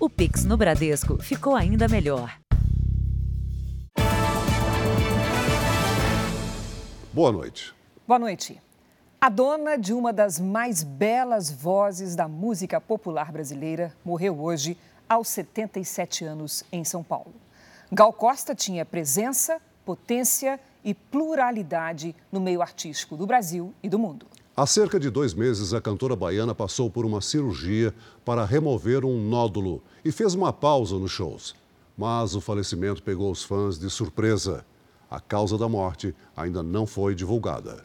O Pix no Bradesco ficou ainda melhor. Boa noite. Boa noite. A dona de uma das mais belas vozes da música popular brasileira morreu hoje aos 77 anos em São Paulo. Gal Costa tinha presença, potência e pluralidade no meio artístico do Brasil e do mundo. Há cerca de dois meses, a cantora baiana passou por uma cirurgia para remover um nódulo e fez uma pausa nos shows. Mas o falecimento pegou os fãs de surpresa. A causa da morte ainda não foi divulgada.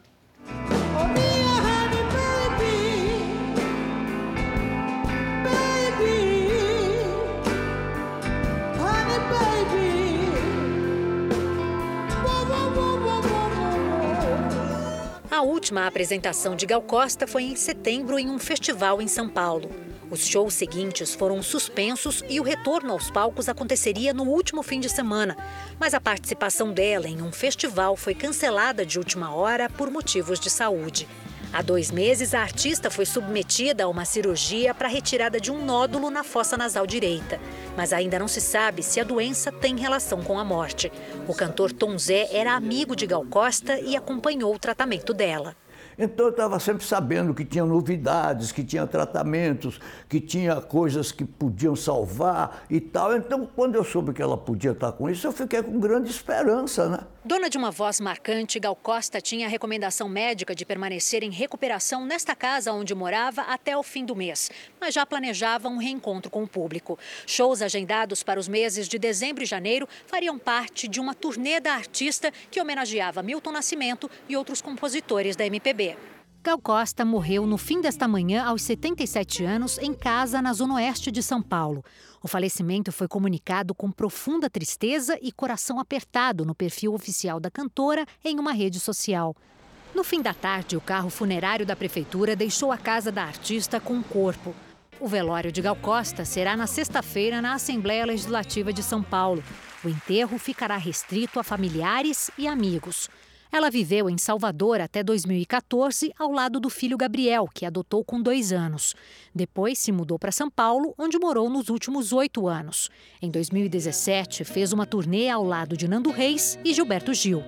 Última apresentação de Gal Costa foi em setembro em um festival em São Paulo. Os shows seguintes foram suspensos e o retorno aos palcos aconteceria no último fim de semana. Mas a participação dela em um festival foi cancelada de última hora por motivos de saúde. Há dois meses, a artista foi submetida a uma cirurgia para retirada de um nódulo na fossa nasal direita. Mas ainda não se sabe se a doença tem relação com a morte. O cantor Tom Zé era amigo de Gal Costa e acompanhou o tratamento dela. Então eu estava sempre sabendo que tinha novidades, que tinha tratamentos, que tinha coisas que podiam salvar e tal. Então, quando eu soube que ela podia estar com isso, eu fiquei com grande esperança, né? Dona de uma voz marcante, Gal Costa tinha a recomendação médica de permanecer em recuperação nesta casa onde morava até o fim do mês, mas já planejava um reencontro com o público. Shows agendados para os meses de dezembro e janeiro fariam parte de uma turnê da artista que homenageava Milton Nascimento e outros compositores da MPB. Gal Costa morreu no fim desta manhã, aos 77 anos, em casa na zona oeste de São Paulo. O falecimento foi comunicado com profunda tristeza e coração apertado no perfil oficial da cantora em uma rede social. No fim da tarde, o carro funerário da prefeitura deixou a casa da artista com o corpo. O velório de Gal Costa será na sexta-feira na Assembleia Legislativa de São Paulo. O enterro ficará restrito a familiares e amigos. Ela viveu em Salvador até 2014, ao lado do filho Gabriel, que adotou com dois anos. Depois se mudou para São Paulo, onde morou nos últimos oito anos. Em 2017, fez uma turnê ao lado de Nando Reis e Gilberto Gil.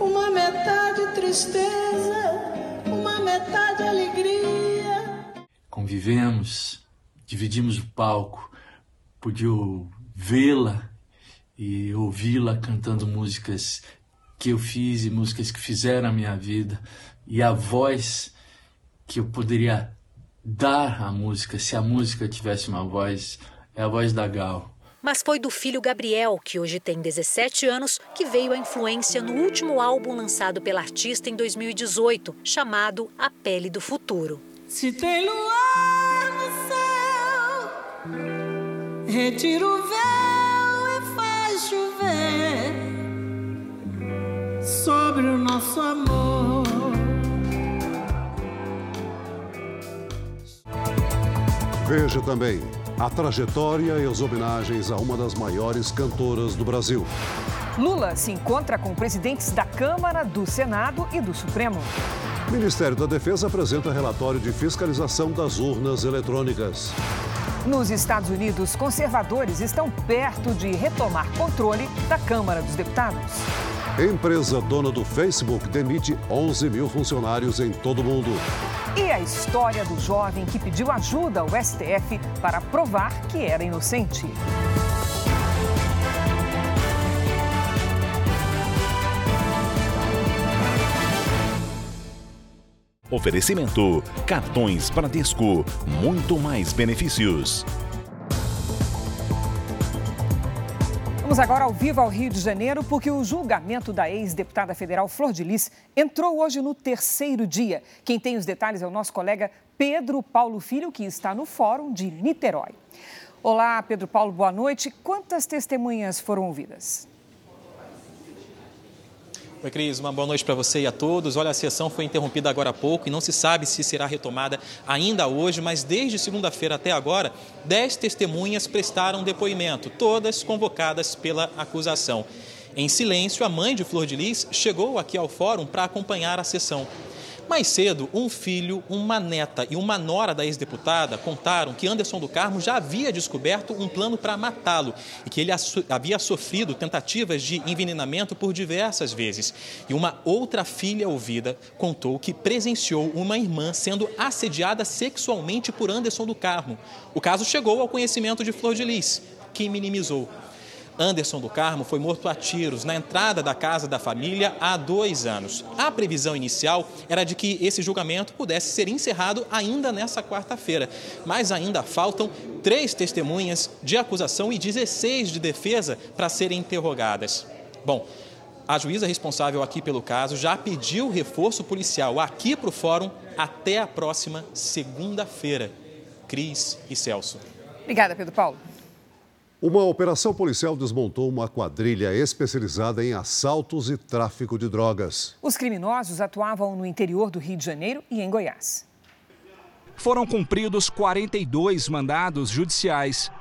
Uma metade tristeza, uma metade alegria. Convivemos, dividimos o palco, pude vê-la e ouvi-la cantando músicas que eu fiz e músicas que fizeram a minha vida e a voz que eu poderia dar à música, se a música tivesse uma voz, é a voz da Gal. Mas foi do filho Gabriel, que hoje tem 17 anos, que veio a influência no último álbum lançado pela artista em 2018, chamado A Pele do Futuro. Se tem luar no céu, retira o véu sobre o nosso amor. Veja também a trajetória e as homenagens a uma das maiores cantoras do Brasil. Lula se encontra com presidentes da Câmara, do Senado e do Supremo. O Ministério da Defesa apresenta relatório de fiscalização das urnas eletrônicas. Nos Estados Unidos, conservadores estão perto de retomar controle da Câmara dos Deputados. Empresa dona do Facebook demite 11 mil funcionários em todo o mundo. E a história do jovem que pediu ajuda ao STF para provar que era inocente. Oferecimento: Cartões Bradesco. Muito mais benefícios. Vamos agora ao vivo ao Rio de Janeiro, porque o julgamento da ex-deputada federal Flor de Lis entrou hoje no terceiro dia. Quem tem os detalhes é o nosso colega Pedro Paulo Filho, que está no Fórum de Niterói. Olá, Pedro Paulo, boa noite. Quantas testemunhas foram ouvidas? Oi, Cris, uma boa noite para você e a todos. Olha, a sessão foi interrompida agora há pouco e não se sabe se será retomada ainda hoje, mas desde segunda-feira até agora, dez testemunhas prestaram depoimento, todas convocadas pela acusação. Em silêncio, a mãe de Flor de Lis chegou aqui ao fórum para acompanhar a sessão. Mais cedo, um filho, uma neta e uma nora da ex-deputada contaram que Anderson do Carmo já havia descoberto um plano para matá-lo e que ele havia sofrido tentativas de envenenamento por diversas vezes. E uma outra filha ouvida contou que presenciou uma irmã sendo assediada sexualmente por Anderson do Carmo. O caso chegou ao conhecimento de Flor de Lis, que minimizou. Anderson do Carmo foi morto a tiros na entrada da casa da família há dois anos. A previsão inicial era de que esse julgamento pudesse ser encerrado ainda nessa quarta-feira, mas ainda faltam três testemunhas de acusação e 16 de defesa para serem interrogadas. Bom, a juíza responsável aqui pelo caso já pediu reforço policial aqui para o fórum até a próxima segunda-feira. Cris e Celso. Obrigada, Pedro Paulo. Uma operação policial desmontou uma quadrilha especializada em assaltos e tráfico de drogas. Os criminosos atuavam no interior do Rio de Janeiro e em Goiás. Foram cumpridos 42 mandados judiciais.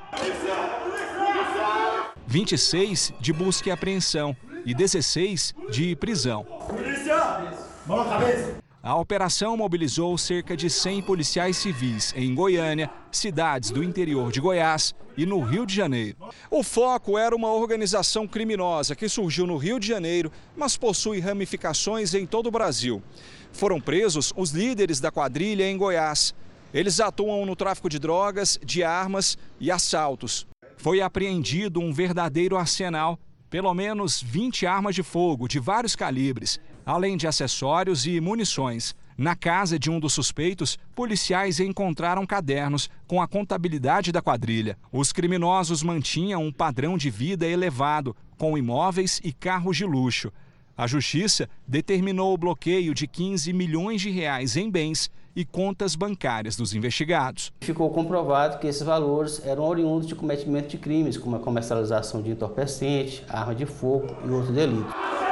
26 de busca e apreensão e 16 de prisão. Polícia! Mão na cabeça! A operação mobilizou cerca de 100 policiais civis em Goiânia, cidades do interior de Goiás e no Rio de Janeiro. O foco era uma organização criminosa que surgiu no Rio de Janeiro, mas possui ramificações em todo o Brasil. Foram presos os líderes da quadrilha em Goiás. Eles atuam no tráfico de drogas, de armas e assaltos. Foi apreendido um verdadeiro arsenal pelo menos 20 armas de fogo de vários calibres, além de acessórios e munições. Na casa de um dos suspeitos, policiais encontraram cadernos com a contabilidade da quadrilha. Os criminosos mantinham um padrão de vida elevado, com imóveis e carros de luxo. A justiça determinou o bloqueio de 15 milhões de reais em bens e contas bancárias dos investigados. Ficou comprovado que esses valores eram oriundos de cometimento de crimes, como a comercialização de entorpecente, arma de fogo e outros delitos.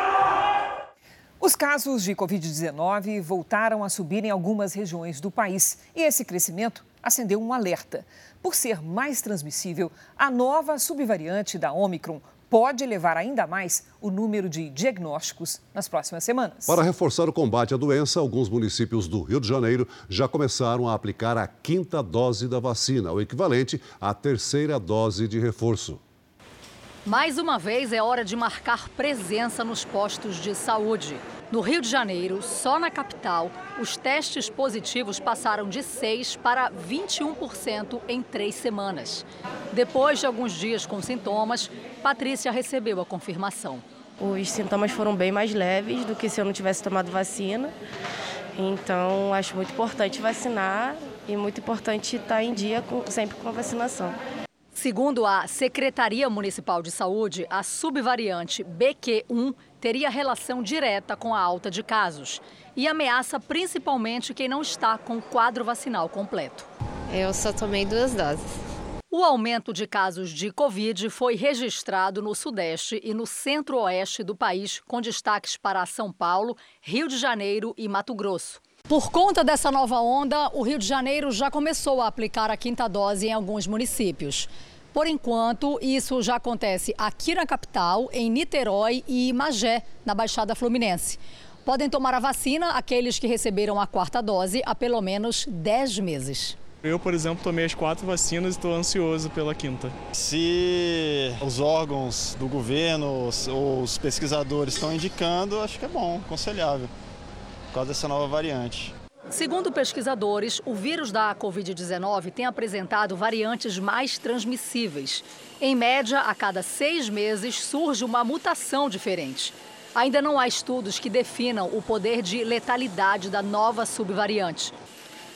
Os casos de Covid-19 voltaram a subir em algumas regiões do país e esse crescimento acendeu um alerta. Por ser mais transmissível, a nova subvariante da Omicron pode elevar ainda mais o número de diagnósticos nas próximas semanas. Para reforçar o combate à doença, alguns municípios do Rio de Janeiro já começaram a aplicar a quinta dose da vacina, o equivalente à terceira dose de reforço. Mais uma vez é hora de marcar presença nos postos de saúde. No Rio de Janeiro, só na capital, os testes positivos passaram de 6% para 21% em três semanas. Depois de alguns dias com sintomas, Patrícia recebeu a confirmação. Os sintomas foram bem mais leves do que se eu não tivesse tomado vacina. Então, acho muito importante vacinar e muito importante estar em dia sempre com a vacinação. Segundo a Secretaria Municipal de Saúde, a subvariante BQ1 teria relação direta com a alta de casos e ameaça principalmente quem não está com o quadro vacinal completo. Eu só tomei duas doses. O aumento de casos de Covid foi registrado no Sudeste e no Centro-Oeste do país, com destaques para São Paulo, Rio de Janeiro e Mato Grosso. Por conta dessa nova onda, o Rio de Janeiro já começou a aplicar a quinta dose em alguns municípios. Por enquanto, isso já acontece aqui na capital, em Niterói e Magé, na Baixada Fluminense. Podem tomar a vacina aqueles que receberam a quarta dose há pelo menos 10 meses. Eu, por exemplo, tomei as quatro vacinas e estou ansioso pela quinta. Se os órgãos do governo ou os pesquisadores estão indicando, acho que é bom, aconselhável causa dessa nova variante. Segundo pesquisadores, o vírus da Covid-19 tem apresentado variantes mais transmissíveis. Em média, a cada seis meses surge uma mutação diferente. Ainda não há estudos que definam o poder de letalidade da nova subvariante.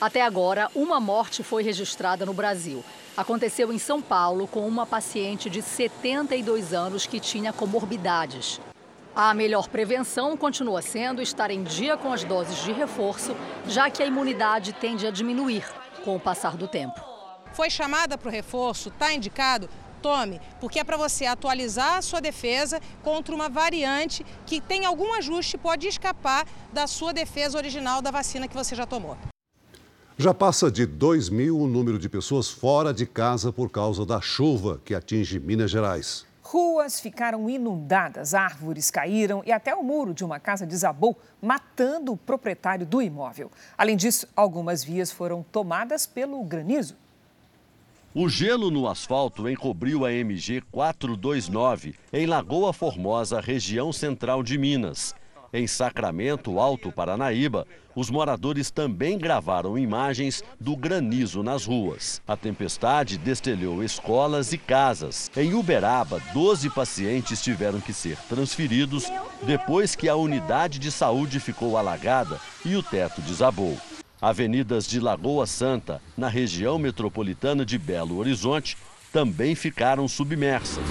Até agora, uma morte foi registrada no Brasil. Aconteceu em São Paulo com uma paciente de 72 anos que tinha comorbidades. A melhor prevenção continua sendo estar em dia com as doses de reforço, já que a imunidade tende a diminuir com o passar do tempo. Foi chamada para o reforço, está indicado? Tome, porque é para você atualizar a sua defesa contra uma variante que tem algum ajuste pode escapar da sua defesa original da vacina que você já tomou. Já passa de 2 mil o número de pessoas fora de casa por causa da chuva que atinge Minas Gerais. Ruas ficaram inundadas, árvores caíram e até o muro de uma casa desabou, matando o proprietário do imóvel. Além disso, algumas vias foram tomadas pelo granizo. O gelo no asfalto encobriu a MG 429 em Lagoa Formosa, região central de Minas. Em Sacramento, Alto Paranaíba, os moradores também gravaram imagens do granizo nas ruas. A tempestade destelhou escolas e casas. Em Uberaba, 12 pacientes tiveram que ser transferidos depois que a unidade de saúde ficou alagada e o teto desabou. Avenidas de Lagoa Santa, na região metropolitana de Belo Horizonte, também ficaram submersas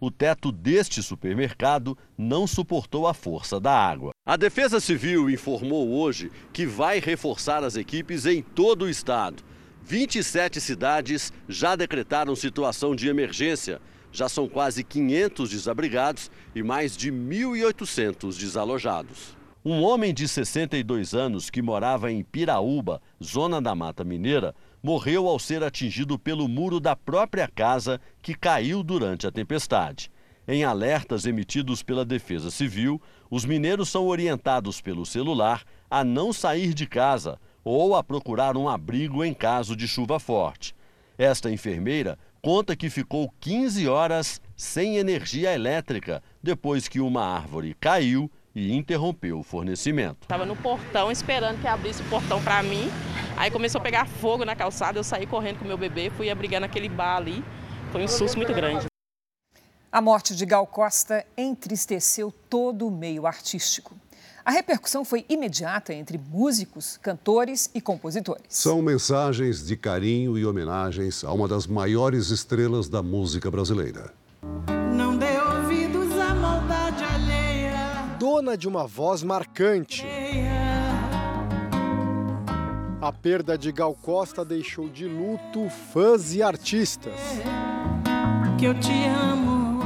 o teto deste supermercado não suportou a força da água. A Defesa Civil informou hoje que vai reforçar as equipes em todo o estado. 27 cidades já decretaram situação de emergência. Já são quase 500 desabrigados e mais de 1.800 desalojados. Um homem de 62 anos que morava em Piraúba, zona da Mata Mineira, morreu ao ser atingido pelo muro da própria casa que caiu durante a tempestade. Em alertas emitidos pela Defesa Civil, os mineiros são orientados pelo celular a não sair de casa ou a procurar um abrigo em caso de chuva forte. Esta enfermeira conta que ficou 15 horas sem energia elétrica depois que uma árvore caiu e interrompeu o fornecimento. Estava no portão esperando que abrisse o portão para mim. Aí começou a pegar fogo na calçada, eu saí correndo com meu bebê, fui abrigar naquele bar ali. Foi um susto muito grande. A morte de Gal Costa entristeceu todo o meio artístico. A repercussão foi imediata entre músicos, cantores e compositores. São mensagens de carinho e homenagens a uma das maiores estrelas da música brasileira. Dona de uma voz marcante. A perda de Gal Costa deixou de luto fãs e artistas. Que eu te amo.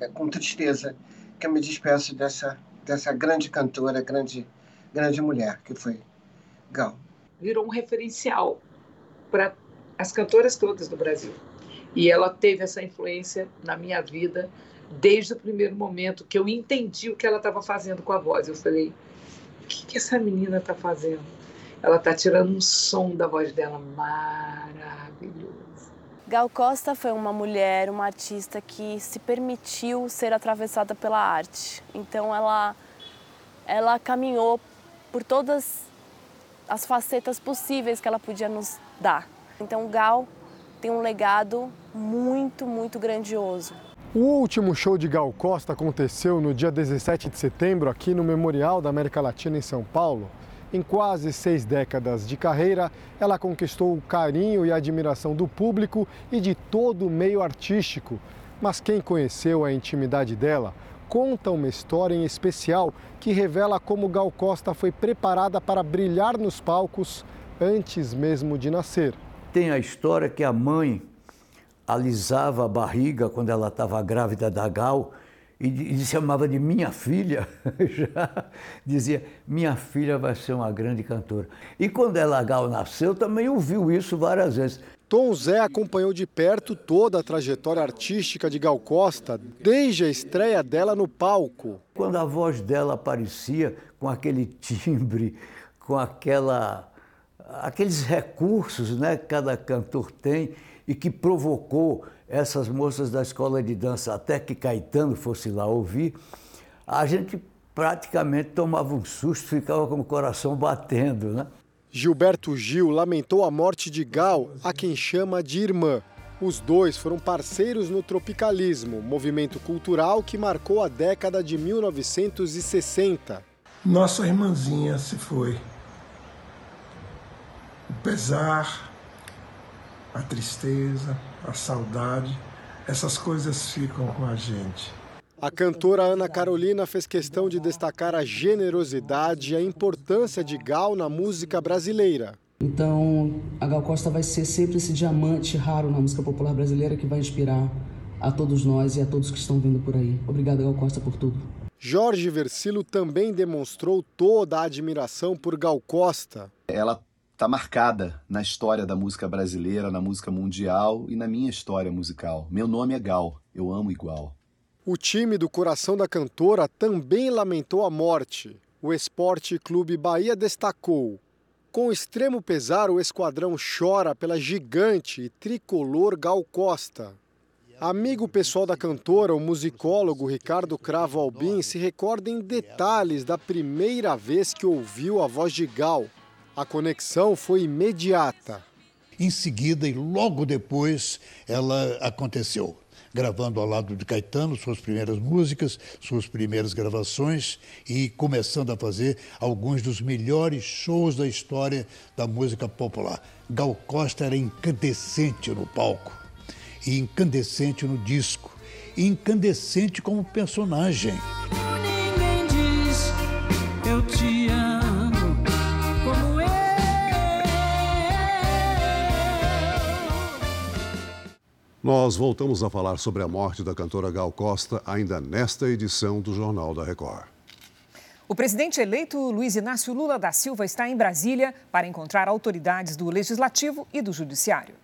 É com tristeza que eu me despeço dessa, dessa grande cantora, grande, grande mulher que foi Gal. Virou um referencial para as cantoras todas do Brasil. E ela teve essa influência na minha vida desde o primeiro momento que eu entendi o que ela estava fazendo com a voz. Eu falei: o que, que essa menina está fazendo? Ela está tirando um som da voz dela maravilhoso. Gal Costa foi uma mulher, uma artista que se permitiu ser atravessada pela arte. Então ela ela caminhou por todas as facetas possíveis que ela podia nos dar. Então Gal tem um legado muito, muito grandioso. O último show de Gal Costa aconteceu no dia 17 de setembro aqui no Memorial da América Latina em São Paulo. Em quase seis décadas de carreira, ela conquistou o carinho e a admiração do público e de todo o meio artístico. Mas quem conheceu a intimidade dela conta uma história em especial que revela como Gal Costa foi preparada para brilhar nos palcos antes mesmo de nascer. Tem a história que a mãe alisava a barriga quando ela estava grávida da Gal e, e chamava de minha filha, já dizia, minha filha vai ser uma grande cantora. E quando ela Gal nasceu, também ouviu isso várias vezes. Tom Zé acompanhou de perto toda a trajetória artística de Gal Costa, desde a estreia dela no palco. Quando a voz dela aparecia com aquele timbre, com aquela, aqueles recursos né, que cada cantor tem e que provocou essas moças da escola de dança, até que Caetano fosse lá ouvir, a gente praticamente tomava um susto, ficava com o coração batendo, né? Gilberto Gil lamentou a morte de Gal, a quem chama de irmã. Os dois foram parceiros no tropicalismo, movimento cultural que marcou a década de 1960. Nossa irmãzinha se foi. O pesar, a tristeza, a saudade, essas coisas ficam com a gente. A cantora Ana Carolina fez questão de destacar a generosidade e a importância de Gal na música brasileira. Então, a Gal Costa vai ser sempre esse diamante raro na música popular brasileira que vai inspirar a todos nós e a todos que estão vindo por aí. Obrigado, Gal Costa, por tudo. Jorge Versilo também demonstrou toda a admiração por Gal Costa. Ela está marcada na história da música brasileira, na música mundial e na minha história musical. Meu nome é Gal, eu amo igual. O time do coração da cantora também lamentou a morte. O Esporte Clube Bahia destacou. Com extremo pesar, o esquadrão chora pela gigante e tricolor Gal Costa. Amigo pessoal da cantora, o musicólogo Ricardo Cravo Albim se recorda em detalhes da primeira vez que ouviu a voz de Gal. A conexão foi imediata. Em seguida e logo depois, ela aconteceu, gravando ao lado de Caetano suas primeiras músicas, suas primeiras gravações e começando a fazer alguns dos melhores shows da história da música popular. Gal Costa era incandescente no palco e incandescente no disco, e incandescente como personagem. Nós voltamos a falar sobre a morte da cantora Gal Costa ainda nesta edição do Jornal da Record. O presidente eleito Luiz Inácio Lula da Silva está em Brasília para encontrar autoridades do Legislativo e do Judiciário.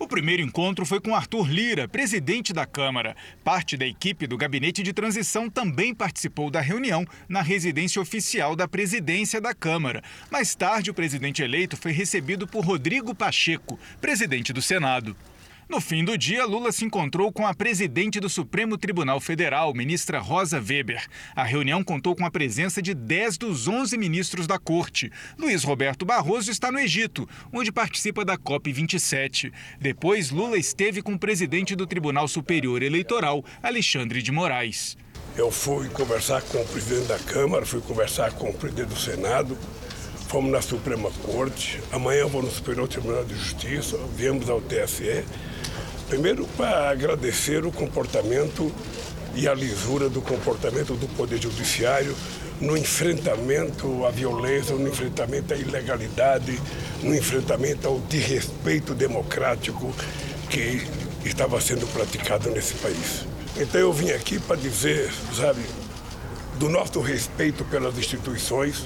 O primeiro encontro foi com Arthur Lira, presidente da Câmara. Parte da equipe do gabinete de transição também participou da reunião na residência oficial da presidência da Câmara. Mais tarde, o presidente eleito foi recebido por Rodrigo Pacheco, presidente do Senado. No fim do dia, Lula se encontrou com a presidente do Supremo Tribunal Federal, ministra Rosa Weber. A reunião contou com a presença de 10 dos 11 ministros da corte. Luiz Roberto Barroso está no Egito, onde participa da COP27. Depois, Lula esteve com o presidente do Tribunal Superior Eleitoral, Alexandre de Moraes. Eu fui conversar com o presidente da Câmara, fui conversar com o presidente do Senado, fomos na Suprema Corte, amanhã vou no Superior Tribunal de Justiça, viemos ao TSE. Primeiro, para agradecer o comportamento e a lisura do comportamento do Poder Judiciário no enfrentamento à violência, no enfrentamento à ilegalidade, no enfrentamento ao desrespeito democrático que estava sendo praticado nesse país. Então eu vim aqui para dizer, sabe, do nosso respeito pelas instituições,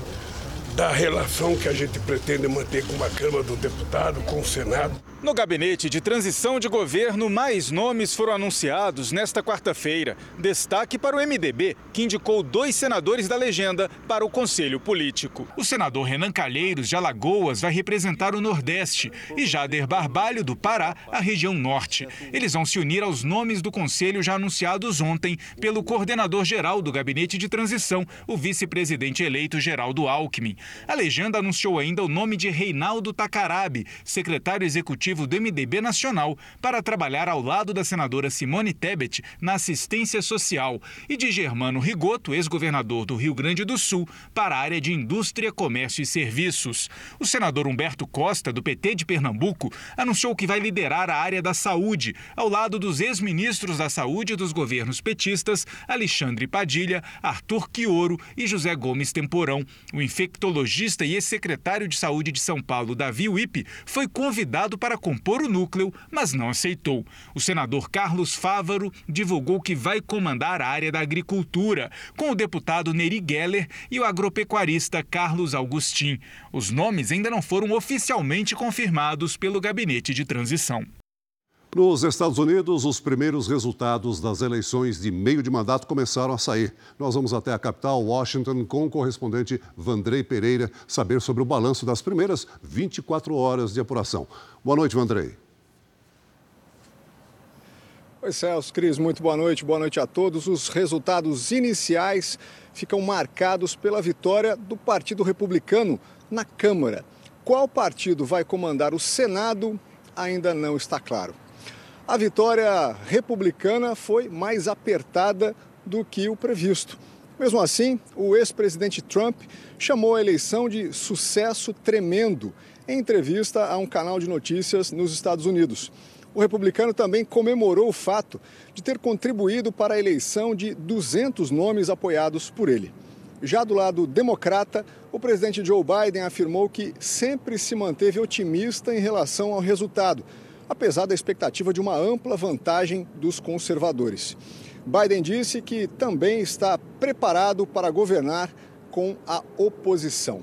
da relação que a gente pretende manter com a Câmara do Deputado, com o Senado. No gabinete de transição de governo, mais nomes foram anunciados nesta quarta-feira. Destaque para o MDB, que indicou dois senadores da legenda para o Conselho Político. O senador Renan Calheiros, de Alagoas, vai representar o Nordeste e Jader Barbalho, do Pará, a região Norte. Eles vão se unir aos nomes do Conselho já anunciados ontem pelo coordenador-geral do gabinete de transição, o vice-presidente eleito Geraldo Alckmin. A legenda anunciou ainda o nome de Reinaldo Takarabe, secretário executivo do MDB Nacional, para trabalhar ao lado da senadora Simone Tebet na assistência social, e de Germano Rigoto, ex-governador do Rio Grande do Sul, para a área de indústria, comércio e serviços. O senador Humberto Costa, do PT de Pernambuco, anunciou que vai liderar a área da saúde, ao lado dos ex-ministros da saúde dos governos petistas Alexandre Padilha, Arthur Quioro e José Gomes Temporão. O infectologista e ex-secretário de saúde de São Paulo, Davi Wipe, foi convidado para compor o núcleo, mas não aceitou. O senador Carlos Fávaro divulgou que vai comandar a área da agricultura, com o deputado Neri Geller e o agropecuarista Carlos Augustin. Os nomes ainda não foram oficialmente confirmados pelo gabinete de transição. Nos Estados Unidos, os primeiros resultados das eleições de meio de mandato começaram a sair. Nós vamos até a capital, Washington, com o correspondente Vandrei Pereira, saber sobre o balanço das primeiras 24 horas de apuração. Boa noite, Vandrei. Oi, Celso, Cris, muito boa noite, boa noite a todos. Os resultados iniciais ficam marcados pela vitória do Partido Republicano na Câmara. Qual partido vai comandar o Senado ainda não está claro. A vitória republicana foi mais apertada do que o previsto. Mesmo assim, o ex-presidente Trump chamou a eleição de sucesso tremendo em entrevista a um canal de notícias nos Estados Unidos. O republicano também comemorou o fato de ter contribuído para a eleição de 200 nomes apoiados por ele. Já do lado democrata, o presidente Joe Biden afirmou que sempre se manteve otimista em relação ao resultado, apesar da expectativa de uma ampla vantagem dos conservadores. Biden disse que também está preparado para governar com a oposição.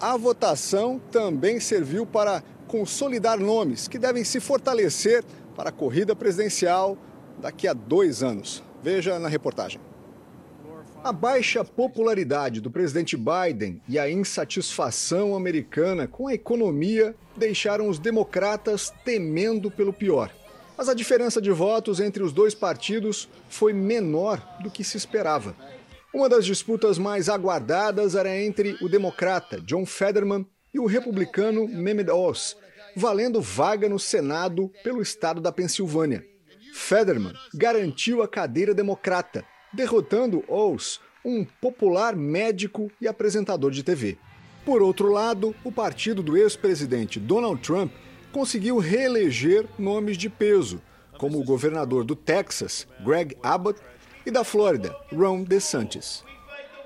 a votação também serviu para consolidar nomes que devem se fortalecer para a corrida presidencial daqui a dois anos. Veja na reportagem. A baixa popularidade do presidente Biden e a insatisfação americana com a economia deixaram os democratas temendo pelo pior. Mas a diferença de votos entre os dois partidos foi menor do que se esperava. Uma das disputas mais aguardadas era entre o democrata John Fetterman e o republicano Mehmet Oz, valendo vaga no Senado pelo estado da Pensilvânia. Fetterman garantiu a cadeira democrata, derrotando Oz, um popular médico e apresentador de TV. Por outro lado, o partido do ex-presidente Donald Trump conseguiu reeleger nomes de peso, como o governador do Texas, Greg Abbott, e da Flórida, Ron DeSantis.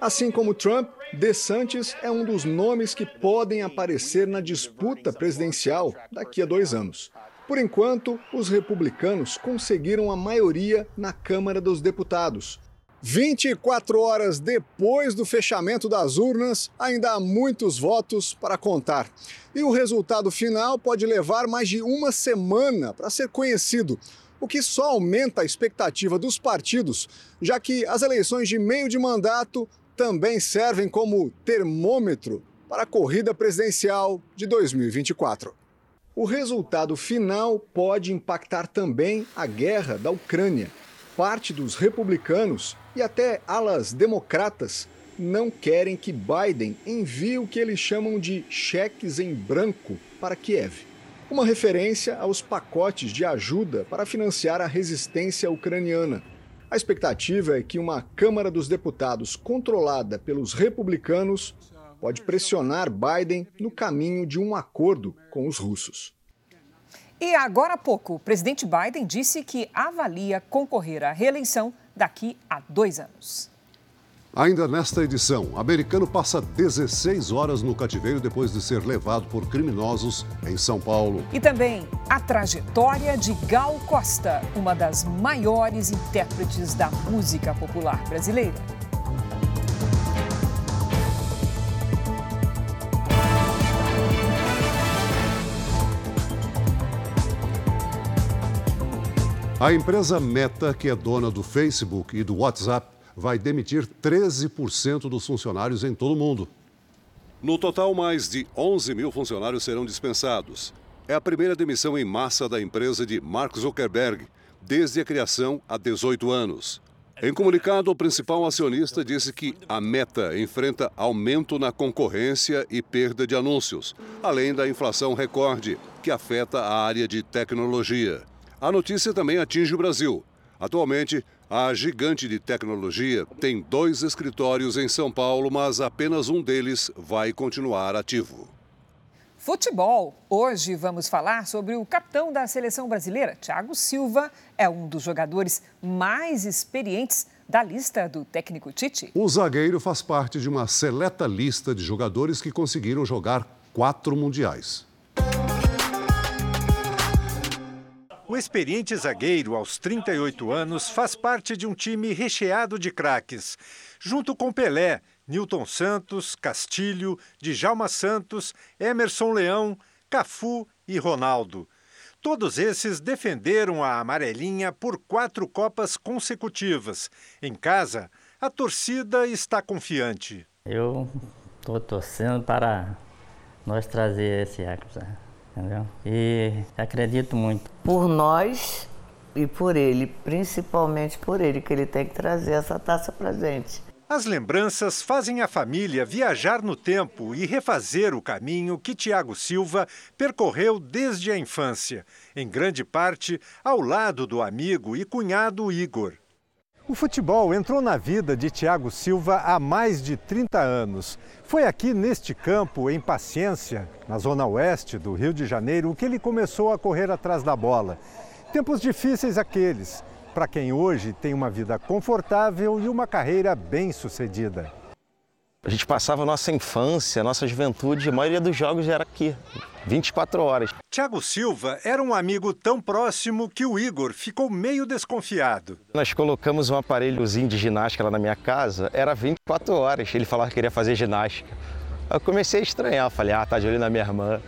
Assim como Trump, DeSantis é um dos nomes que podem aparecer na disputa presidencial daqui a dois anos. Por enquanto, os republicanos conseguiram a maioria na Câmara dos Deputados. 24 horas depois do fechamento das urnas, ainda há muitos votos para contar. E o resultado final pode levar mais de uma semana para ser conhecido, o que só aumenta a expectativa dos partidos, já que as eleições de meio de mandato também servem como termômetro para a corrida presidencial de 2024. O resultado final pode impactar também a guerra da Ucrânia. Parte dos republicanos e até alas democratas não querem que Biden envie o que eles chamam de cheques em branco para Kiev. Uma referência aos pacotes de ajuda para financiar a resistência ucraniana. A expectativa é que uma Câmara dos Deputados controlada pelos republicanos pode pressionar Biden no caminho de um acordo com os russos. E agora há pouco, o presidente Biden disse que avalia concorrer à reeleição daqui a dois anos. Ainda nesta edição, americano passa 16 horas no cativeiro depois de ser levado por criminosos em São Paulo. E também a trajetória de Gal Costa, uma das maiores intérpretes da música popular brasileira. A empresa Meta, que é dona do Facebook e do WhatsApp, vai demitir 13% dos funcionários em todo o mundo. No total, mais de 11 mil funcionários serão dispensados. É a primeira demissão em massa da empresa de Mark Zuckerberg, desde a criação há 18 anos. Em comunicado, o principal acionista disse que a Meta enfrenta aumento na concorrência e perda de anúncios, além da inflação recorde, que afeta a área de tecnologia. A notícia também atinge o Brasil. Atualmente, a gigante de tecnologia tem dois escritórios em São Paulo, mas apenas um deles vai continuar ativo. Futebol. Hoje vamos falar sobre o capitão da seleção brasileira, Thiago Silva. É um dos jogadores mais experientes da lista do técnico Tite. O zagueiro faz parte de uma seleta lista de jogadores que conseguiram jogar quatro mundiais. O experiente zagueiro, aos 38 anos, faz parte de um time recheado de craques. Junto com Pelé, Newton Santos, Castilho, Djalma Santos, Emerson Leão, Cafu e Ronaldo. Todos esses defenderam a amarelinha por quatro Copas consecutivas. Em casa, a torcida está confiante. Eu estou torcendo para nós trazer esse Hexa entendeu? E acredito muito. Por nós e por ele, principalmente por ele, que ele tem que trazer essa taça pra gente. As lembranças fazem a família viajar no tempo e refazer o caminho que Tiago Silva percorreu desde a infância, em grande parte ao lado do amigo e cunhado Igor. O futebol entrou na vida de Tiago Silva há mais de 30 anos. Foi aqui neste campo, em Paciência, na zona oeste do Rio de Janeiro, que ele começou a correr atrás da bola. Tempos difíceis aqueles, para quem hoje tem uma vida confortável e uma carreira bem sucedida. A gente passava a nossa infância, a nossa juventude, a maioria dos jogos era aqui, 24 horas. Tiago Silva era um amigo tão próximo que o Igor ficou meio desconfiado. Nós colocamos um aparelhozinho de ginástica lá na minha casa, era 24 horas. Ele falava que queria fazer ginástica. Eu comecei a estranhar, falei, ah, tá de olho na minha irmã.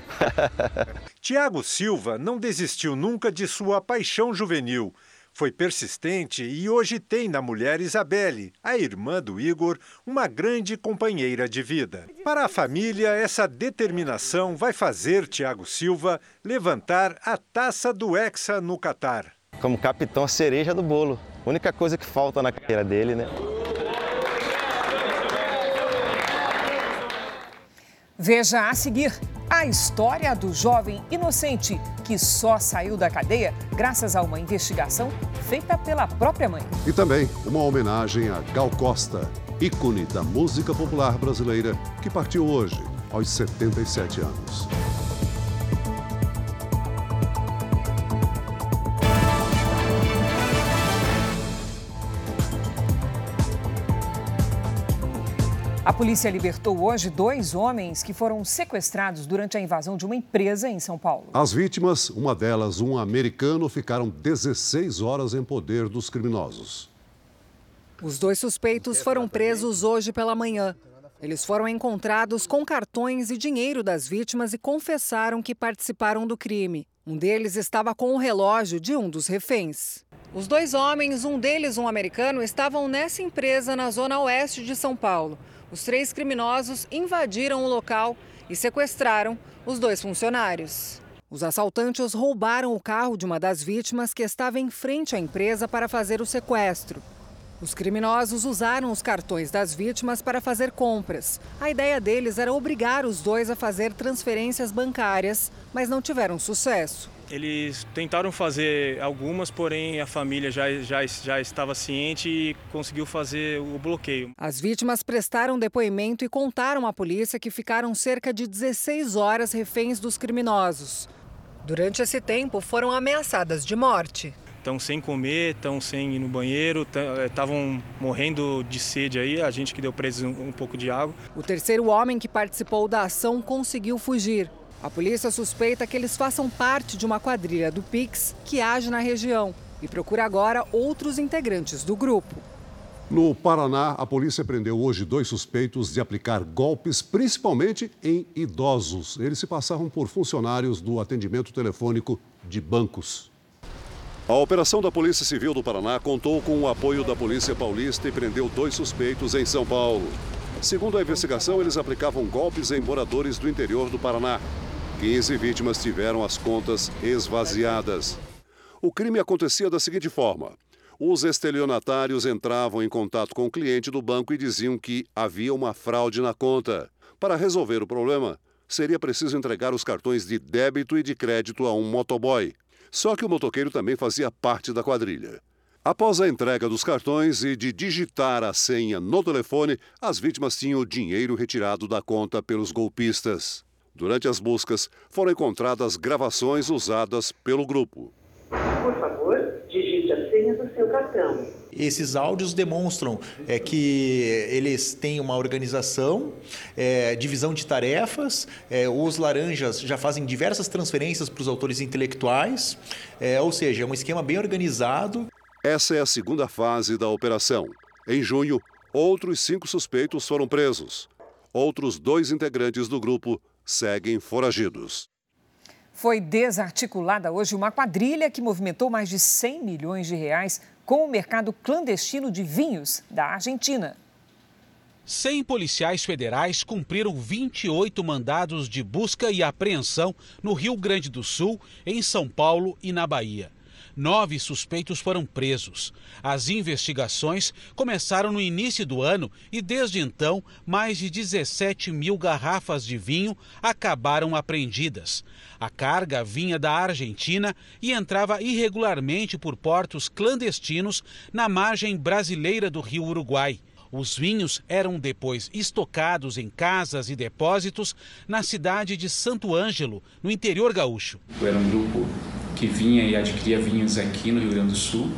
Tiago Silva não desistiu nunca de sua paixão juvenil. Foi persistente e hoje tem na mulher Isabelle, a irmã do Igor, uma grande companheira de vida. Para a família, essa determinação vai fazer Tiago Silva levantar a taça do Hexa no Catar. Como capitão, a cereja do bolo. Única coisa que falta na carreira dele, né? Veja a seguir a história do jovem inocente que só saiu da cadeia graças a uma investigação feita pela própria mãe. E também uma homenagem a Gal Costa, ícone da música popular brasileira, que partiu hoje, aos 77 anos. A polícia libertou hoje dois homens que foram sequestrados durante a invasão de uma empresa em São Paulo. As vítimas, uma delas um americano, ficaram 16 horas em poder dos criminosos. Os dois suspeitos foram presos hoje pela manhã. Eles foram encontrados com cartões e dinheiro das vítimas e confessaram que participaram do crime. Um deles estava com o relógio de um dos reféns. Os dois homens, um deles um americano, estavam nessa empresa na zona oeste de São Paulo. Os três criminosos invadiram o local e sequestraram os dois funcionários. Os assaltantes roubaram o carro de uma das vítimas que estava em frente à empresa para fazer o sequestro. Os criminosos usaram os cartões das vítimas para fazer compras. A ideia deles era obrigar os dois a fazer transferências bancárias, mas não tiveram sucesso. Eles tentaram fazer algumas, porém a família já, já, já estava ciente e conseguiu fazer o bloqueio. As vítimas prestaram depoimento e contaram à polícia que ficaram cerca de 16 horas reféns dos criminosos. Durante esse tempo, foram ameaçadas de morte. Estão sem comer, estão sem ir no banheiro, estavam morrendo de sede aí, a gente que deu preso um, um pouco de água. O terceiro homem que participou da ação conseguiu fugir. A polícia suspeita que eles façam parte de uma quadrilha do Pix que age na região e procura agora outros integrantes do grupo. No Paraná, a polícia prendeu hoje dois suspeitos de aplicar golpes, principalmente em idosos. Eles se passavam por funcionários do atendimento telefônico de bancos. A operação da Polícia Civil do Paraná contou com o apoio da Polícia Paulista e prendeu dois suspeitos em São Paulo. Segundo a investigação, eles aplicavam golpes em moradores do interior do Paraná. 15 vítimas tiveram as contas esvaziadas. O crime acontecia da seguinte forma: os estelionatários entravam em contato com o cliente do banco e diziam que havia uma fraude na conta. Para resolver o problema, seria preciso entregar os cartões de débito e de crédito a um motoboy. Só que o motoqueiro também fazia parte da quadrilha. Após a entrega dos cartões e de digitar a senha no telefone, as vítimas tinham o dinheiro retirado da conta pelos golpistas. Durante as buscas, foram encontradas gravações usadas pelo grupo. Por favor, digite a senha do seu cartão. Esses áudios demonstram é, que eles têm uma organização, é, divisão de tarefas. É, os laranjas já fazem diversas transferências para os autores intelectuais, é, ou seja, é um esquema bem organizado. Essa é a segunda fase da operação. Em junho, outros cinco suspeitos foram presos. Outros dois integrantes do grupo seguem foragidos. Foi desarticulada hoje uma quadrilha que movimentou mais de 100 milhões de reais com o mercado clandestino de vinhos da Argentina. 100 policiais federais cumpriram 28 mandados de busca e apreensão no Rio Grande do Sul, em São Paulo e na Bahia. Nove suspeitos foram presos. As investigações começaram no início do ano e, desde então, mais de 17 mil garrafas de vinho acabaram apreendidas. A carga vinha da Argentina e entrava irregularmente por portos clandestinos na margem brasileira do rio Uruguai. Os vinhos eram depois estocados em casas e depósitos na cidade de Santo Ângelo, no interior gaúcho. Era um grupo que vinha e adquiria vinhos aqui no Rio Grande do Sul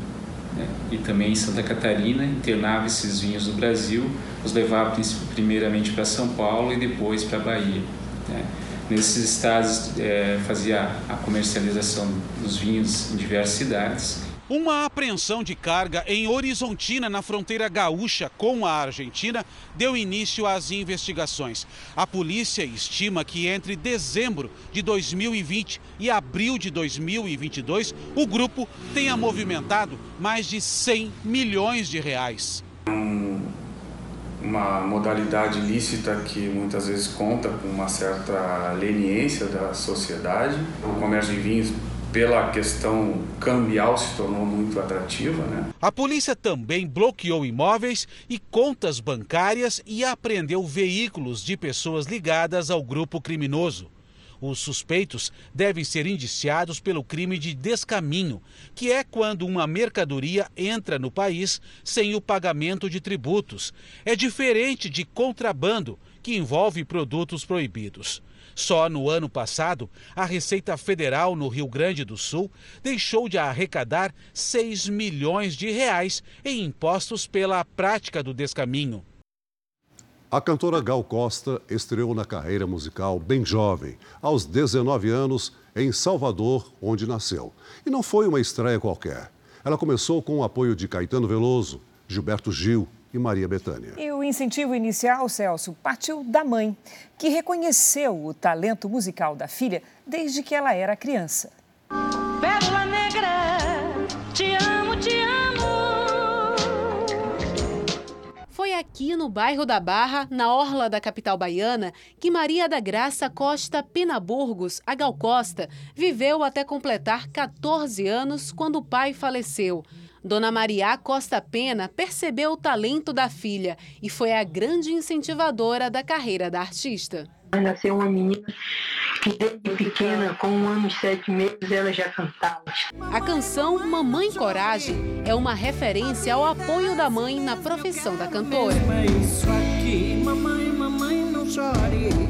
né, e também em Santa Catarina, internava esses vinhos no Brasil, os levava primeiramente para São Paulo e depois para Bahia. Né. Nesses estados é, fazia a comercialização dos vinhos em diversas cidades Uma apreensão de carga em Horizontina, na fronteira gaúcha com a Argentina, deu início às investigações. A polícia estima que entre dezembro de 2020 e abril de 2022, o grupo tenha movimentado mais de 100 milhões de reais. uma modalidade ilícita que muitas vezes conta com uma certa leniência da sociedade. O comércio de vinhos pela questão cambial se tornou muito atrativa, né? A polícia também bloqueou imóveis e contas bancárias e apreendeu veículos de pessoas ligadas ao grupo criminoso. Os suspeitos devem ser indiciados pelo crime de descaminho, que é quando uma mercadoria entra no país sem o pagamento de tributos. É diferente de contrabando, que envolve produtos proibidos. Só no ano passado, a Receita Federal no Rio Grande do Sul deixou de arrecadar 6 milhões de reais em impostos pela prática do descaminho. A cantora Gal Costa estreou na carreira musical bem jovem, aos 19 anos, em Salvador, onde nasceu. E não foi uma estreia qualquer. Ela começou com o apoio de Caetano Veloso, Gilberto Gil e Maria Bethânia. E o incentivo inicial, Celso, partiu da mãe, que reconheceu o talento musical da filha desde que ela era criança. Pérola negra, te amo, te amo. Foi aqui no bairro da Barra, na orla da capital baiana, que Maria da Graça Costa Pena Burgos, a Gal Costa, viveu até completar 14 anos quando o pai faleceu. Dona Maria Costa Pena percebeu o talento da filha e foi a grande incentivadora da carreira da artista. Nasceu uma menina que desde pequena, com um ano e sete meses, ela já cantava. A canção Mamãe Coragem é uma referência ao apoio da mãe na profissão da cantora. É isso aqui, mamãe, mamãe, não chore.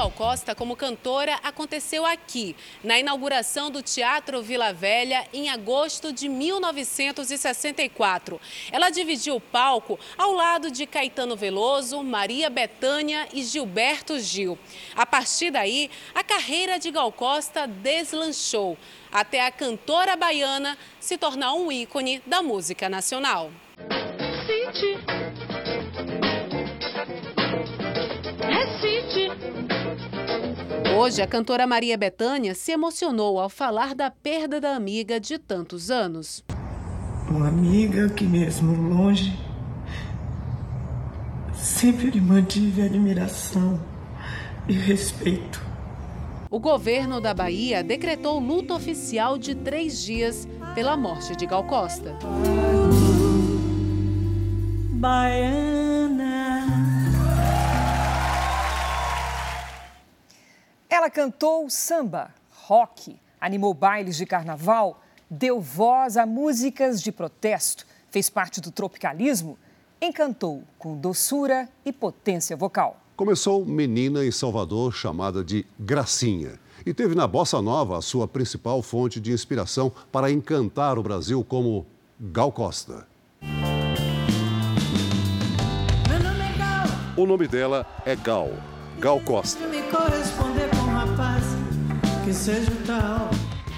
Gal Costa como cantora aconteceu aqui, na inauguração do Teatro Vila Velha, em agosto de 1964. Ela dividiu o palco ao lado de Caetano Veloso, Maria Bethânia e Gilberto Gil. A partir daí, a carreira de Gal Costa deslanchou, até a cantora baiana se tornar um ícone da música nacional. Recite. Hoje, a cantora Maria Bethânia se emocionou ao falar da perda da amiga de tantos anos. Uma amiga que, mesmo longe, sempre lhe mantive admiração e respeito. O governo da Bahia decretou luto oficial de três dias pela morte de Gal Costa. Baiana. Ela cantou samba, rock, animou bailes de carnaval, deu voz a músicas de protesto, fez parte do tropicalismo, encantou com doçura e potência vocal. Começou menina em Salvador, chamada de Gracinha, e teve na bossa nova a sua principal fonte de inspiração para encantar o Brasil como Gal Costa. Meu nome é Gal. O nome dela é Gal, Gal Costa. Que seja o tal.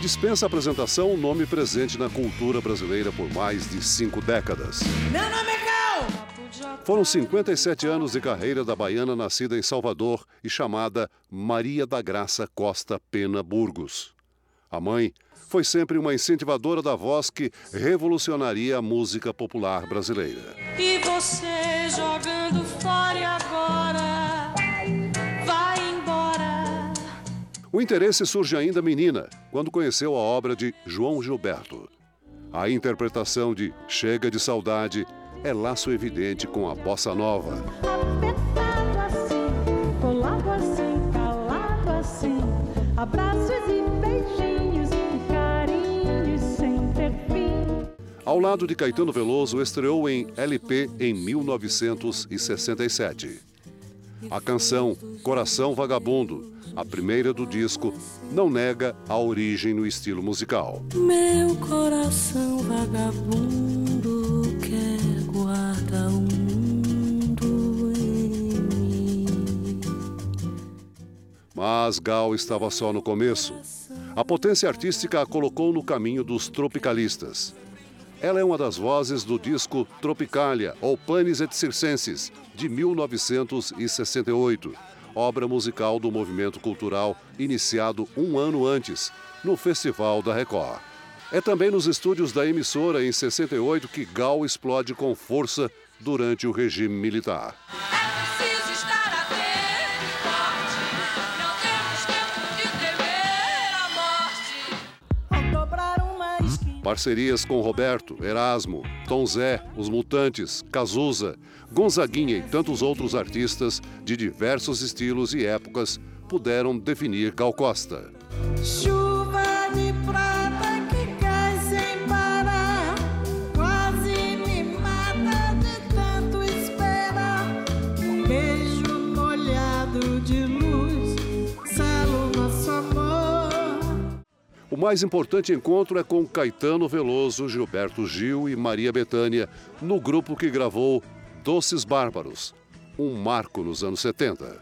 Dispensa apresentação, nome presente na cultura brasileira por mais de cinco décadas. Meu nome é Gal. Foram 57 anos de carreira da baiana nascida em Salvador e chamada Maria da Graça Costa Pena Burgos. A mãe foi sempre uma incentivadora da voz que revolucionaria a música popular brasileira. E você jogando fora agora O interesse surge ainda menina, quando conheceu a obra de João Gilberto. A interpretação de Chega de Saudade é laço evidente com a bossa nova. Apertado assim, colado assim, calado assim. Abraços e beijinhos, carinhos sem ter fim. Ao lado de Caetano Veloso, estreou em LP em 1967. A canção Coração Vagabundo, a primeira do disco, não nega a origem no estilo musical. Meu coração vagabundo quer guardar o mundo em mim. Mas Gal estava só no começo. A potência artística a colocou no caminho dos tropicalistas. Ela é uma das vozes do disco Tropicalia, ou Panis et Circenses, de 1968, obra musical do movimento cultural iniciado um ano antes, no Festival da Record. É também nos estúdios da emissora, em 68, que Gal explode com força durante o regime militar. Parcerias com Roberto, Erasmo, Tom Zé, Os Mutantes, Cazuza, Gonzaguinha e tantos outros artistas de diversos estilos e épocas puderam definir Gal Costa. Mais importante encontro é com Caetano Veloso, Gilberto Gil e Maria Bethânia, no grupo que gravou Doces Bárbaros, um marco nos anos 70.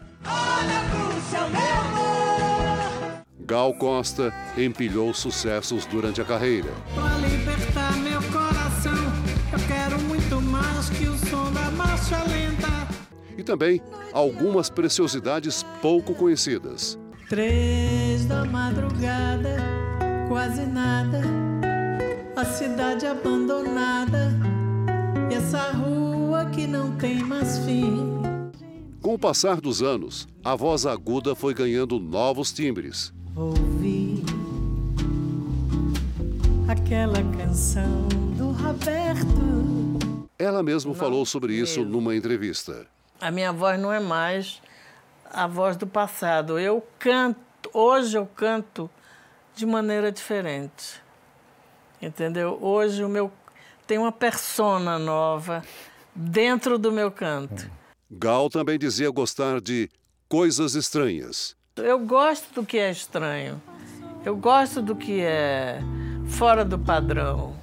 Gal Costa empilhou sucessos durante a carreira. Pra libertar meu coração, eu quero muito mais que o som da marcha lenta. E também algumas preciosidades pouco conhecidas. Três da madrugada, quase nada, a cidade abandonada, e essa rua que não tem mais fim. Com o passar dos anos, a voz aguda foi ganhando novos timbres. Ouvi aquela canção do Roberto. Ela mesma falou sobre isso numa entrevista. A minha voz não é mais a voz do passado. Eu canto, hoje eu canto de maneira diferente. Entendeu? Hoje o meu tem uma persona nova dentro do meu canto. Gal também dizia gostar de coisas estranhas. Eu gosto do que é estranho. Eu gosto do que é fora do padrão.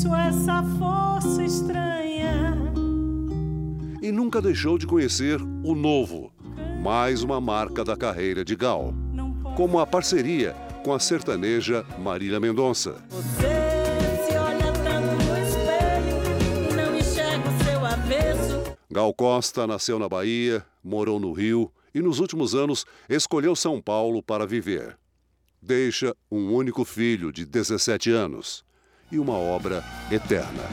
Isso essa força estranha. E nunca deixou de conhecer o novo, mais uma marca da carreira de Gal, como a parceria com a sertaneja Marília Mendonça. Você se olha tanto no espelho não enxerga o seu avesso. Gal Costa nasceu na Bahia, morou no Rio e nos últimos anos escolheu São Paulo para viver. Deixa um único filho de 17 anos e uma obra eterna.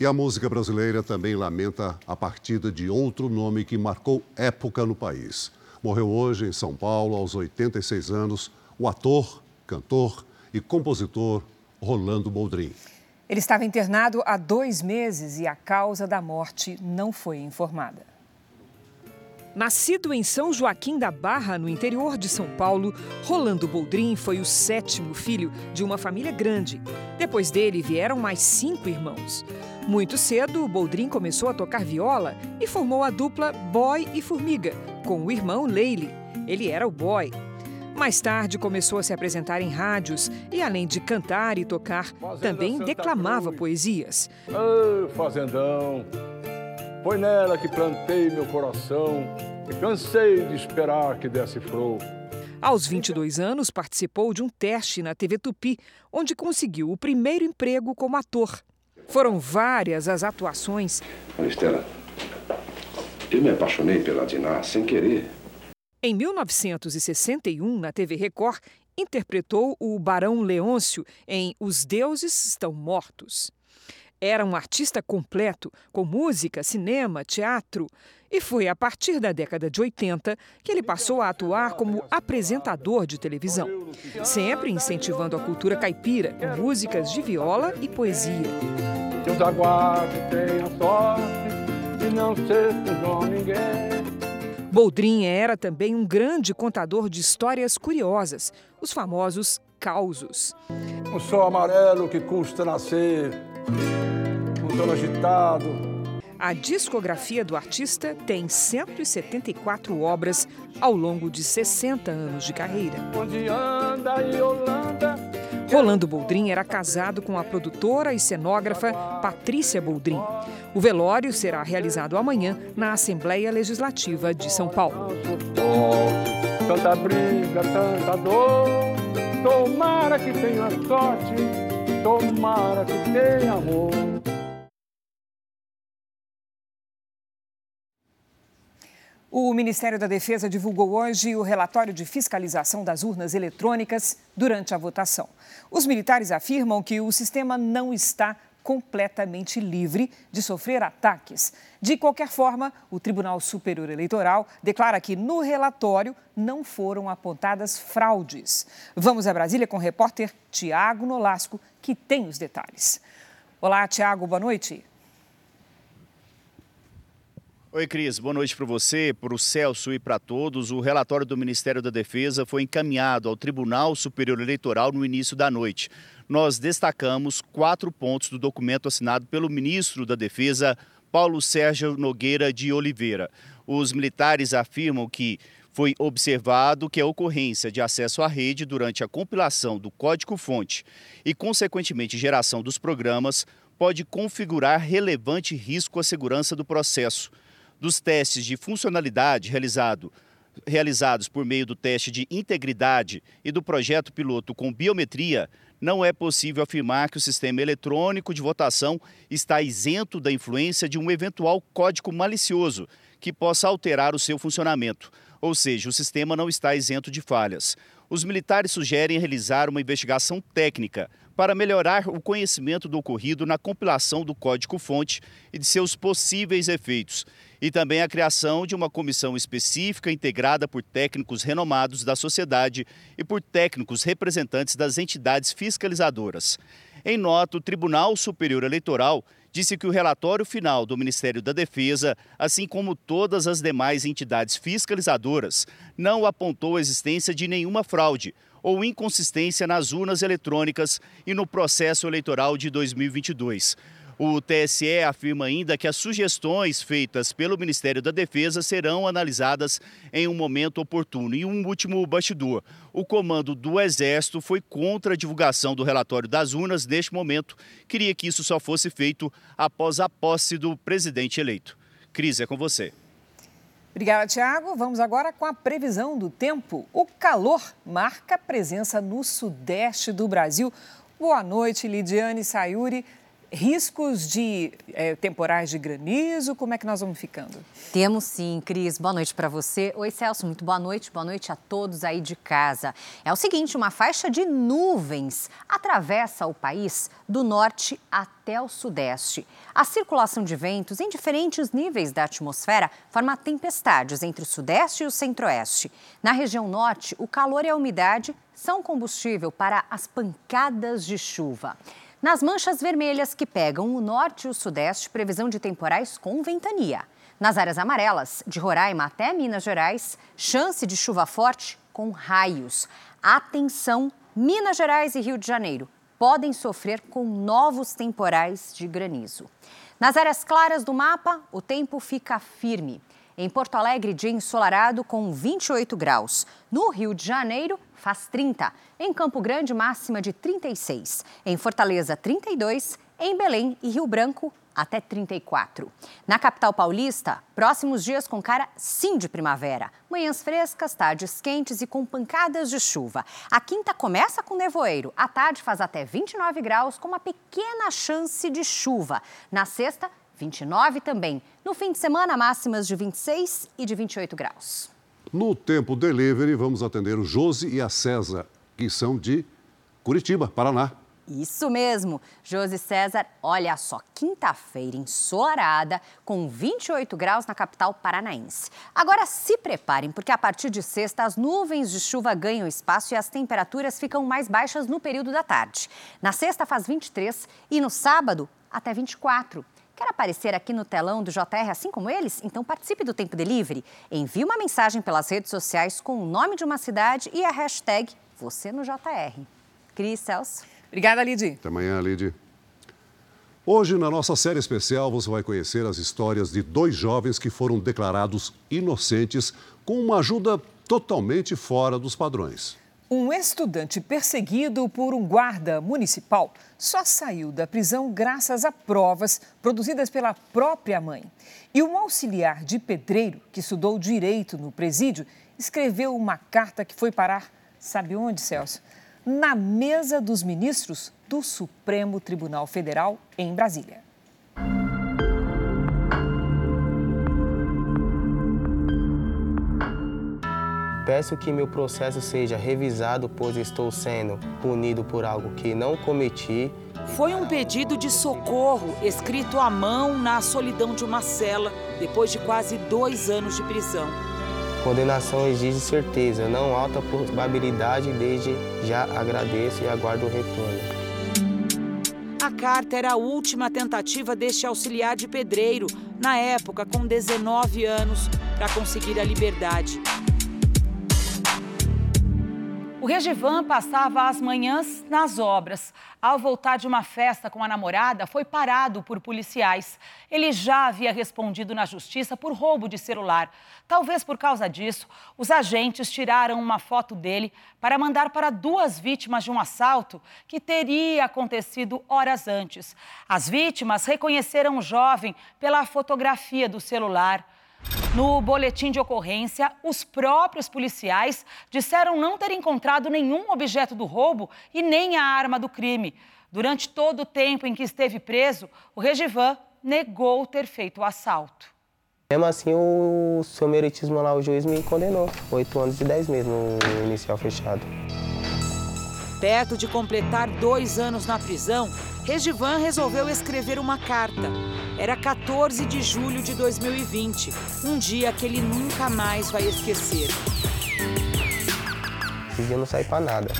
E a música brasileira também lamenta a partida de outro nome que marcou época no país. Morreu hoje em São Paulo, aos 86 anos, o ator, cantor e compositor Rolando Boldrin. Ele estava internado há dois meses e a causa da morte não foi informada. Nascido em São Joaquim da Barra, no interior de São Paulo, Rolando Boldrin foi o sétimo filho de uma família grande. Depois dele vieram mais cinco irmãos. Muito cedo, Boldrin começou a tocar viola e formou a dupla Boy e Formiga, com o irmão Leile. Ele era o boy. Mais tarde, começou a se apresentar em rádios e, além de cantar e tocar, também declamava poesias. Ô, fazendão, foi nela que plantei meu coração e cansei de esperar que desse flor. Aos 22 anos, participou de um teste na TV Tupi, onde conseguiu o primeiro emprego como ator. Foram várias as atuações. Estela, eu me apaixonei pela Diná sem querer. Em 1961, na TV Record, interpretou o Barão Leôncio em Os Deuses Estão Mortos. Era um artista completo, com música, cinema, teatro. E foi a partir da década de 80 que ele passou a atuar como apresentador de televisão, sempre incentivando a cultura caipira com músicas de viola e poesia. Deus aguarde, tenha sorte não ninguém. Boldrin era também um grande contador de histórias curiosas, os famosos causos. O sol amarelo que custa nascer, um sono agitado. A discografia do artista tem 174 obras ao longo de 60 anos de carreira. Rolando Boldrin era casado com a produtora e cenógrafa Patrícia Boldrin. O velório será realizado amanhã na Assembleia Legislativa de São Paulo. Tanta briga, tanta dor. Tomara que tenha sorte, tomara que tenha amor. O Ministério da Defesa divulgou hoje o relatório de fiscalização das urnas eletrônicas durante a votação. Os militares afirmam que o sistema não está completamente livre de sofrer ataques. De qualquer forma, o Tribunal Superior Eleitoral declara que no relatório não foram apontadas fraudes. Vamos a Brasília com o repórter Tiago Nolasco, que tem os detalhes. Olá, Tiago, boa noite. Oi, Cris. Boa noite para você, para o Celso e para todos. O relatório do Ministério da Defesa foi encaminhado ao Tribunal Superior Eleitoral no início da noite. Nós destacamos quatro pontos do documento assinado pelo ministro da Defesa, Paulo Sérgio Nogueira de Oliveira. Os militares afirmam que foi observado que a ocorrência de acesso à rede durante a compilação do código-fonte e, consequentemente, geração dos programas pode configurar relevante risco à segurança do processo dos testes de funcionalidade realizado, realizados por meio do teste de integridade e do projeto piloto com biometria, não é possível afirmar que o sistema eletrônico de votação está isento da influência de um eventual código malicioso que possa alterar o seu funcionamento. Ou seja, o sistema não está isento de falhas. Os militares sugerem realizar uma investigação técnica para melhorar o conhecimento do ocorrido na compilação do código-fonte e de seus possíveis efeitos e também a criação de uma comissão específica integrada por técnicos renomados da sociedade e por técnicos representantes das entidades fiscalizadoras. Em nota, o Tribunal Superior Eleitoral disse que o relatório final do Ministério da Defesa, assim como todas as demais entidades fiscalizadoras, não apontou a existência de nenhuma fraude ou inconsistência nas urnas eletrônicas e no processo eleitoral de 2022. O TSE afirma ainda que as sugestões feitas pelo Ministério da Defesa serão analisadas em um momento oportuno. E um último bastidor: o comando do Exército foi contra a divulgação do relatório das urnas neste momento, queria que isso só fosse feito após a posse do presidente eleito. Cris, é com você. Obrigada, Tiago. Vamos agora com a previsão do tempo. O calor marca presença no sudeste do Brasil. Boa noite, Lidiane Sayuri riscos de é, temporais de granizo? Como é que nós vamos ficando? Temos sim, Cris. Boa noite para você. Oi, Celso. Muito boa noite. Boa noite a todos aí de casa. É o seguinte: uma faixa de nuvens atravessa o país do norte até o sudeste. A circulação de ventos em diferentes níveis da atmosfera forma tempestades entre o sudeste e o centro-oeste. Na região norte, o calor e a umidade são combustível para as pancadas de chuva. Nas manchas vermelhas que pegam o norte e o sudeste, previsão de temporais com ventania. Nas áreas amarelas, de Roraima até Minas Gerais, chance de chuva forte com raios. Atenção, Minas Gerais e Rio de Janeiro podem sofrer com novos temporais de granizo. Nas áreas claras do mapa, o tempo fica firme. Em Porto Alegre, dia ensolarado com 28 graus. No Rio de Janeiro, faz 30. Em Campo Grande, máxima de 36. Em Fortaleza, 32. Em Belém e Rio Branco, até 34. Na capital paulista, próximos dias com cara sim de primavera. Manhãs frescas, tardes quentes e com pancadas de chuva. A quinta começa com nevoeiro. À tarde faz até 29 graus, com uma pequena chance de chuva. Na sexta, 29 também. No fim de semana, máximas de 26 e de 28 graus. No Tempo Delivery, vamos atender o Josi e a César, que são de Curitiba, Paraná. Isso mesmo, Josi César, olha só, quinta-feira ensolarada, com 28 graus na capital paranaense. Agora se preparem, porque a partir de sexta as nuvens de chuva ganham espaço e as temperaturas ficam mais baixas no período da tarde. Na sexta faz 23 e no sábado até 24. Quer aparecer aqui no telão do JR assim como eles? Então participe do Tempo Delivery. Envie uma mensagem pelas redes sociais com o nome de uma cidade e a hashtag você no JR. Cris Celso. Obrigada, Lidi. Até amanhã, Lidi. Hoje, na nossa série especial, você vai conhecer as histórias de dois jovens que foram declarados inocentes com uma ajuda totalmente fora dos padrões. Um estudante perseguido por um guarda municipal só saiu da prisão graças a provas produzidas pela própria mãe. E um auxiliar de pedreiro que estudou direito no presídio escreveu uma carta que foi parar, sabe onde, Celso? Na mesa dos ministros do Supremo Tribunal Federal em Brasília. Peço que meu processo seja revisado, pois estou sendo punido por algo que não cometi. Foi um pedido de socorro escrito à mão na solidão de uma cela, depois de quase dois anos de prisão. Condenação exige certeza, não alta probabilidade, desde já agradeço e aguardo o retorno. A carta era a última tentativa deste auxiliar de pedreiro, na época com 19 anos, para conseguir a liberdade. Regivan passava as manhãs nas obras. Ao voltar de uma festa com a namorada, foi parado por policiais. Ele já havia respondido na justiça por roubo de celular. Talvez por causa disso, os agentes tiraram uma foto dele para mandar para duas vítimas de um assalto que teria acontecido horas antes. As vítimas reconheceram o jovem pela fotografia do celular. No boletim de ocorrência, os próprios policiais disseram não ter encontrado nenhum objeto do roubo e nem a arma do crime. Durante todo o tempo em que esteve preso, o Regivan negou ter feito o assalto. Mesmo assim, o seu meritismo lá, o juiz me condenou. Oito anos e dez meses no inicial fechado. Perto de completar dois anos na prisão, Regivan resolveu escrever uma carta. Era 14 de julho de 2020, um dia que ele nunca mais vai esquecer. Esse dia eu não saí para nada.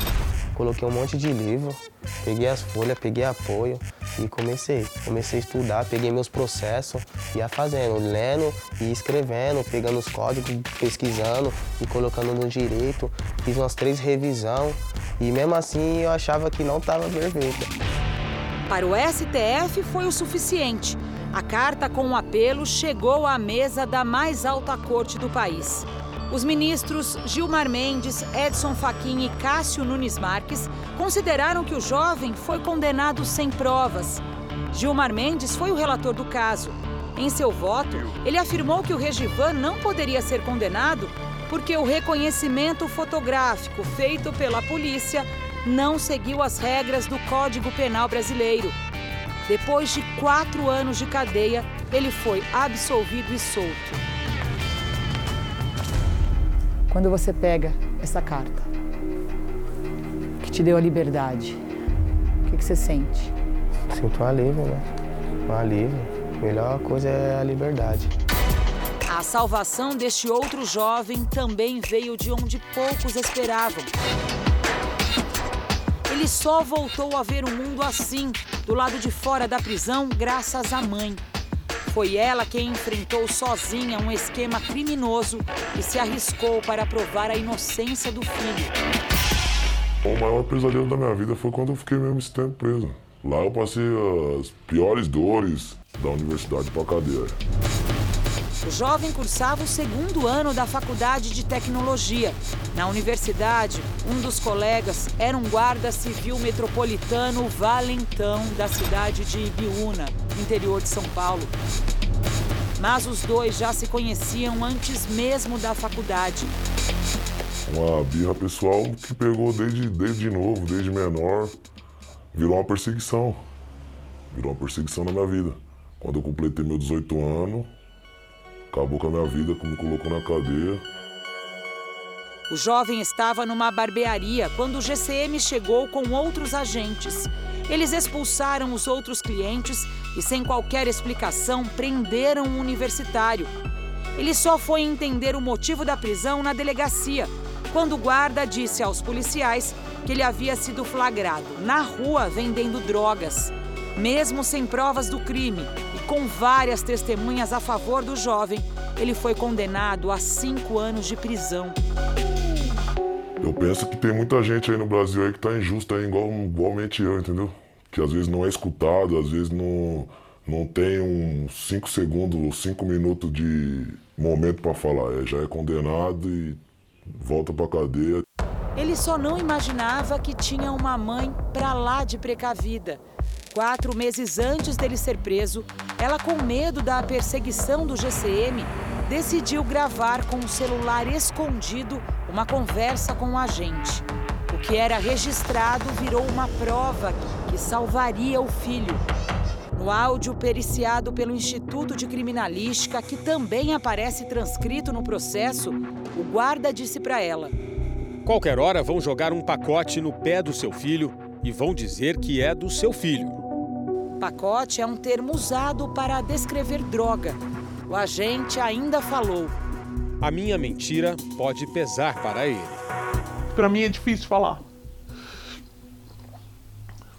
Coloquei um monte de livro, peguei as folhas, peguei apoio e comecei. Comecei a estudar, peguei meus processos, ia fazendo, lendo e escrevendo, pegando os códigos, pesquisando e colocando no direito. Fiz umas três revisão e mesmo assim eu achava que não estava perfeita. Para o STF foi o suficiente. A carta com o apelo chegou à mesa da mais alta corte do país. Os ministros Gilmar Mendes, Edson Fachin e Cássio Nunes Marques consideraram que o jovem foi condenado sem provas. Gilmar Mendes foi o relator do caso. Em seu voto, ele afirmou que o Regivan não poderia ser condenado porque o reconhecimento fotográfico feito pela polícia não seguiu as regras do Código Penal brasileiro. Depois de quatro anos de cadeia, ele foi absolvido e solto. Quando você pega essa carta, que te deu a liberdade, o que, que você sente? Sinto um alívio, né? Um alívio. A melhor coisa é a liberdade. A salvação deste outro jovem também veio de onde poucos esperavam. Ele só voltou a ver o mundo assim, do lado de fora da prisão, graças à mãe. Foi ela quem enfrentou sozinha um esquema criminoso e se arriscou para provar a inocência do filho. O maior pesadelo da minha vida foi quando eu fiquei mesmo esse tempo preso. Lá eu passei as piores dores da universidade para cadeia. O jovem cursava o segundo ano da faculdade de tecnologia. Na universidade, um dos colegas era um guarda civil metropolitano valentão da cidade de Ibiúna, interior de São Paulo. Mas os dois já se conheciam antes mesmo da faculdade. Uma birra pessoal que pegou desde, desde novo, desde menor, virou uma perseguição. Virou uma perseguição na minha vida. Quando eu completei meus 18 anos, acabou com a minha vida, me colocou na cadeia. O jovem estava numa barbearia quando o GCM chegou com outros agentes. Eles expulsaram os outros clientes e, sem qualquer explicação, prenderam o universitário. Ele só foi entender o motivo da prisão na delegacia, quando o guarda disse aos policiais que ele havia sido flagrado na rua vendendo drogas. Mesmo sem provas do crime e com várias testemunhas a favor do jovem, ele foi condenado a cinco anos de prisão. Eu penso que tem muita gente aí no Brasil aí que tá injusta aí, igual, igualmente eu, entendeu? que às vezes não é escutado, às vezes não, não tem uns 5 segundos, 5 minutos de momento para falar. É, já é condenado e volta para cadeia. Ele só não imaginava que tinha uma mãe pra lá de precavida. Quatro meses antes dele ser preso, ela, com medo da perseguição do GCM, decidiu gravar com o celular escondido uma conversa com o agente. O que era registrado virou uma prova que salvaria o filho. No áudio periciado pelo Instituto de Criminalística, que também aparece transcrito no processo, o guarda disse para ela: Qualquer hora vão jogar um pacote no pé do seu filho e vão dizer que é do seu filho. Pacote é um termo usado para descrever droga. O agente ainda falou: A minha mentira pode pesar para ele. Para mim é difícil falar.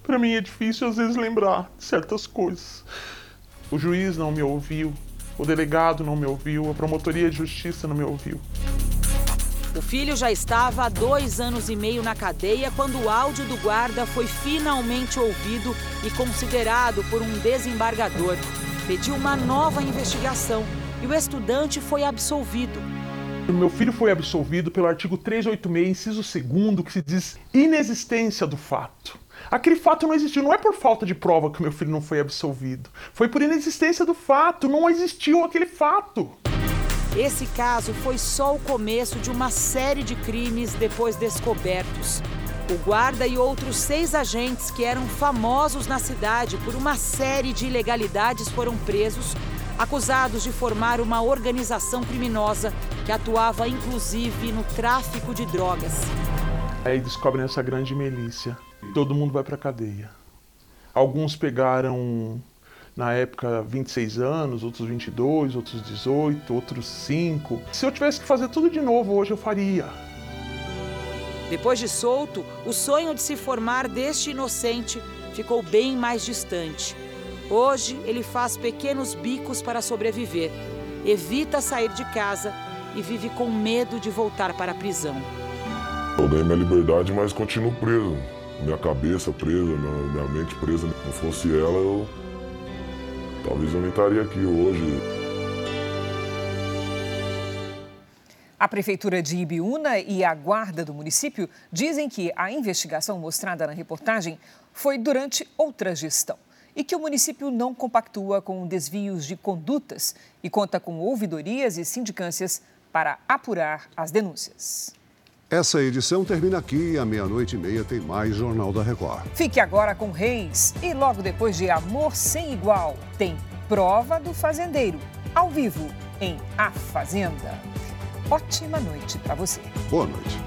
Para mim é difícil às vezes lembrar de certas coisas. O juiz não me ouviu, o delegado não me ouviu, a promotoria de justiça não me ouviu. O filho já estava há dois anos e meio na cadeia quando o áudio do guarda foi finalmente ouvido e considerado por um desembargador. Pediu uma nova investigação e o estudante foi absolvido. O meu filho foi absolvido pelo artigo 386, inciso 2, que se diz inexistência do fato. Aquele fato não existiu. Não é por falta de prova que meu filho não foi absolvido. Foi por inexistência do fato. Não existiu aquele fato. Esse caso foi só o começo de uma série de crimes depois descobertos. O guarda e outros seis agentes que eram famosos na cidade por uma série de ilegalidades foram presos, acusados de formar uma organização criminosa que atuava inclusive no tráfico de drogas. Aí descobrem essa grande milícia. Todo mundo vai para cadeia. Alguns pegaram na época 26 anos, outros 22, outros 18, outros 5. Se eu tivesse que fazer tudo de novo hoje, eu faria. Depois de solto, o sonho de se formar deste inocente ficou bem mais distante. Hoje, ele faz pequenos bicos para sobreviver, evita sair de casa e vive com medo de voltar para a prisão. Eu ganhei minha liberdade, mas continuo preso. Minha cabeça presa, minha mente presa. Se não fosse ela, eu Talvez eu nem estaria aqui hoje. A Prefeitura de Ibiúna e a Guarda do município dizem que a investigação mostrada na reportagem foi durante outra gestão e que o município não compactua com desvios de condutas e conta com ouvidorias e sindicâncias para apurar as denúncias. Essa edição termina aqui e à meia-noite e meia tem mais Jornal da Record. Fique agora com Reis e logo depois de Amor Sem Igual tem Prova do Fazendeiro, ao vivo em A Fazenda. Ótima noite para você. Boa noite.